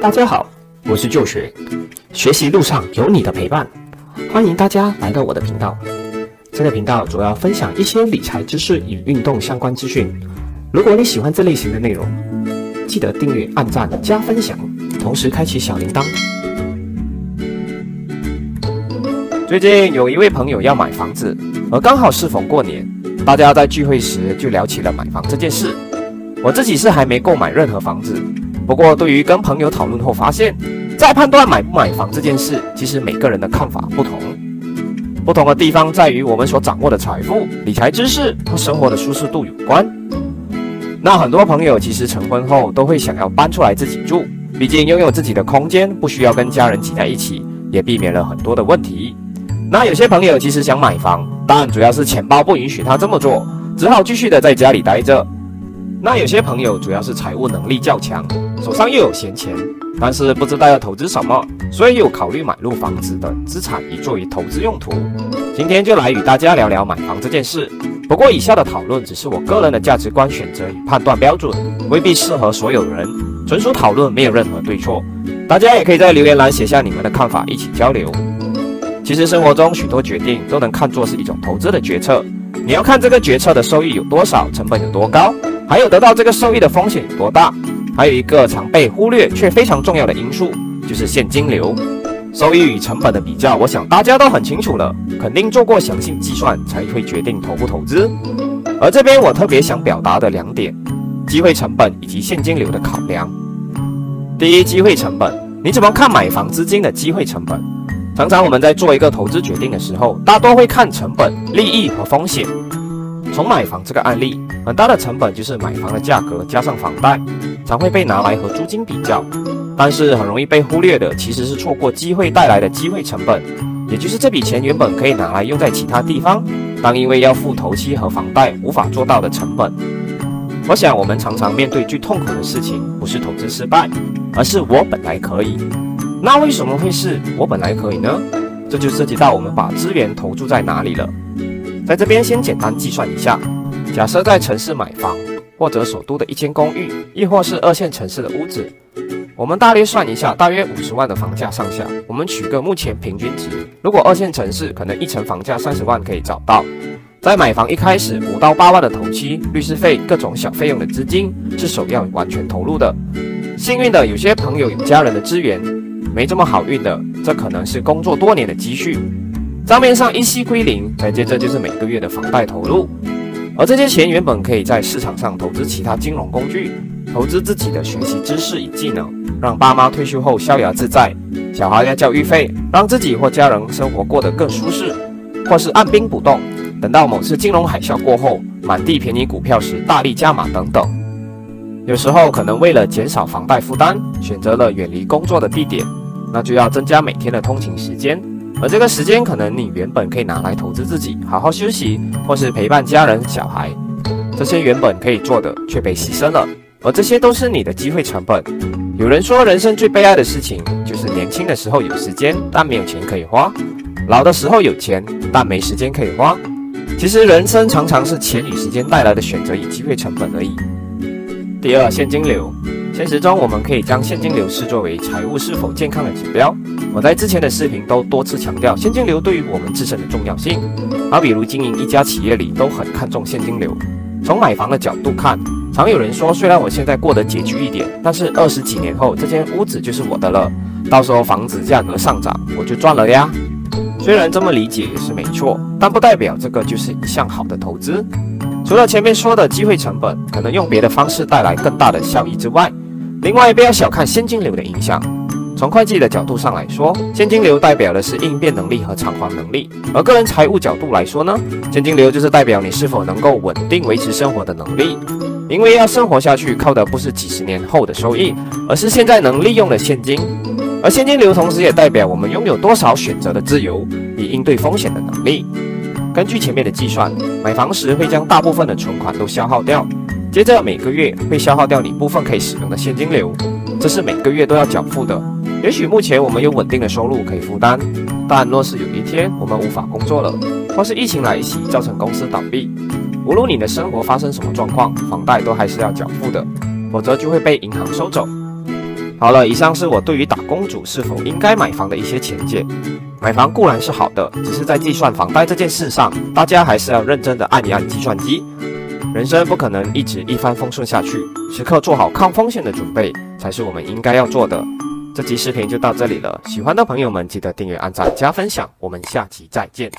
大家好，我是旧学，学习路上有你的陪伴，欢迎大家来到我的频道。这个频道主要分享一些理财知识与运动相关资讯。如果你喜欢这类型的内容，记得订阅、按赞、加分享，同时开启小铃铛。最近有一位朋友要买房子，而刚好适逢过年，大家在聚会时就聊起了买房这件事。我自己是还没购买任何房子，不过对于跟朋友讨论后发现，在判断买不买房这件事，其实每个人的看法不同。不同的地方在于我们所掌握的财富、理财知识和生活的舒适度有关。那很多朋友其实成婚后都会想要搬出来自己住，毕竟拥有自己的空间，不需要跟家人挤在一起，也避免了很多的问题。那有些朋友其实想买房，但主要是钱包不允许他这么做，只好继续的在家里待着。那有些朋友主要是财务能力较强，手上又有闲钱，但是不知道要投资什么，所以有考虑买入房子的资产以作为投资用途。今天就来与大家聊聊买房这件事。不过以下的讨论只是我个人的价值观选择与判断标准，未必适合所有人，纯属讨论，没有任何对错。大家也可以在留言栏写下你们的看法，一起交流。其实生活中许多决定都能看作是一种投资的决策，你要看这个决策的收益有多少，成本有多高。还有得到这个收益的风险有多大？还有一个常被忽略却非常重要的因素，就是现金流。收益与成本的比较，我想大家都很清楚了，肯定做过详细计算才会决定投不投资。而这边我特别想表达的两点：机会成本以及现金流的考量。第一，机会成本，你怎么看买房资金的机会成本？常常我们在做一个投资决定的时候，大多会看成本、利益和风险。从买房这个案例，很大的成本就是买房的价格加上房贷，常会被拿来和租金比较。但是很容易被忽略的，其实是错过机会带来的机会成本，也就是这笔钱原本可以拿来用在其他地方，但因为要付头期和房贷无法做到的成本。我想我们常常面对最痛苦的事情，不是投资失败，而是我本来可以。那为什么会是我本来可以呢？这就涉及到我们把资源投注在哪里了。在这边先简单计算一下，假设在城市买房，或者首都的一间公寓，亦或是二线城市的屋子，我们大略算一下，大约五十万的房价上下。我们取个目前平均值，如果二线城市可能一层房价三十万可以找到，在买房一开始五到八万的头期、律师费、各种小费用的资金是首要完全投入的。幸运的有些朋友有家人的资源，没这么好运的，这可能是工作多年的积蓄。账面上一息归零，再接着就是每个月的房贷投入，而这些钱原本可以在市场上投资其他金融工具，投资自己的学习知识与技能，让爸妈退休后逍遥自在，小孩的教育费，让自己或家人生活过得更舒适，或是按兵不动，等到某次金融海啸过后，满地便宜股票时大力加码等等。有时候可能为了减少房贷负担，选择了远离工作的地点，那就要增加每天的通勤时间。而这个时间，可能你原本可以拿来投资自己，好好休息，或是陪伴家人、小孩，这些原本可以做的却被牺牲了。而这些都是你的机会成本。有人说，人生最悲哀的事情，就是年轻的时候有时间，但没有钱可以花；老的时候有钱，但没时间可以花。其实，人生常常是钱与时间带来的选择与机会成本而已。第二，现金流。现实中，我们可以将现金流视作为财务是否健康的指标。我在之前的视频都多次强调现金流对于我们自身的重要性。好比如经营一家企业里都很看重现金流。从买房的角度看，常有人说，虽然我现在过得拮据一点，但是二十几年后这间屋子就是我的了。到时候房子价格上涨，我就赚了呀。虽然这么理解也是没错，但不代表这个就是一项好的投资。除了前面说的机会成本，可能用别的方式带来更大的效益之外，另外，不要小看现金流的影响。从会计的角度上来说，现金流代表的是应变能力和偿还能力；而个人财务角度来说呢，现金流就是代表你是否能够稳定维持生活的能力。因为要生活下去，靠的不是几十年后的收益，而是现在能利用的现金。而现金流同时也代表我们拥有多少选择的自由，以应对风险的能力。根据前面的计算，买房时会将大部分的存款都消耗掉。接着每个月会消耗掉你部分可以使用的现金流，这是每个月都要缴付的。也许目前我们有稳定的收入可以负担，但若是有一天我们无法工作了，或是疫情来袭造成公司倒闭，无论你的生活发生什么状况，房贷都还是要缴付的，否则就会被银行收走。好了，以上是我对于打工族是否应该买房的一些浅见。买房固然是好的，只是在计算房贷这件事上，大家还是要认真的按一按计算机。人生不可能一直一帆风顺下去，时刻做好抗风险的准备，才是我们应该要做的。这期视频就到这里了，喜欢的朋友们记得订阅、按赞、加分享，我们下期再见。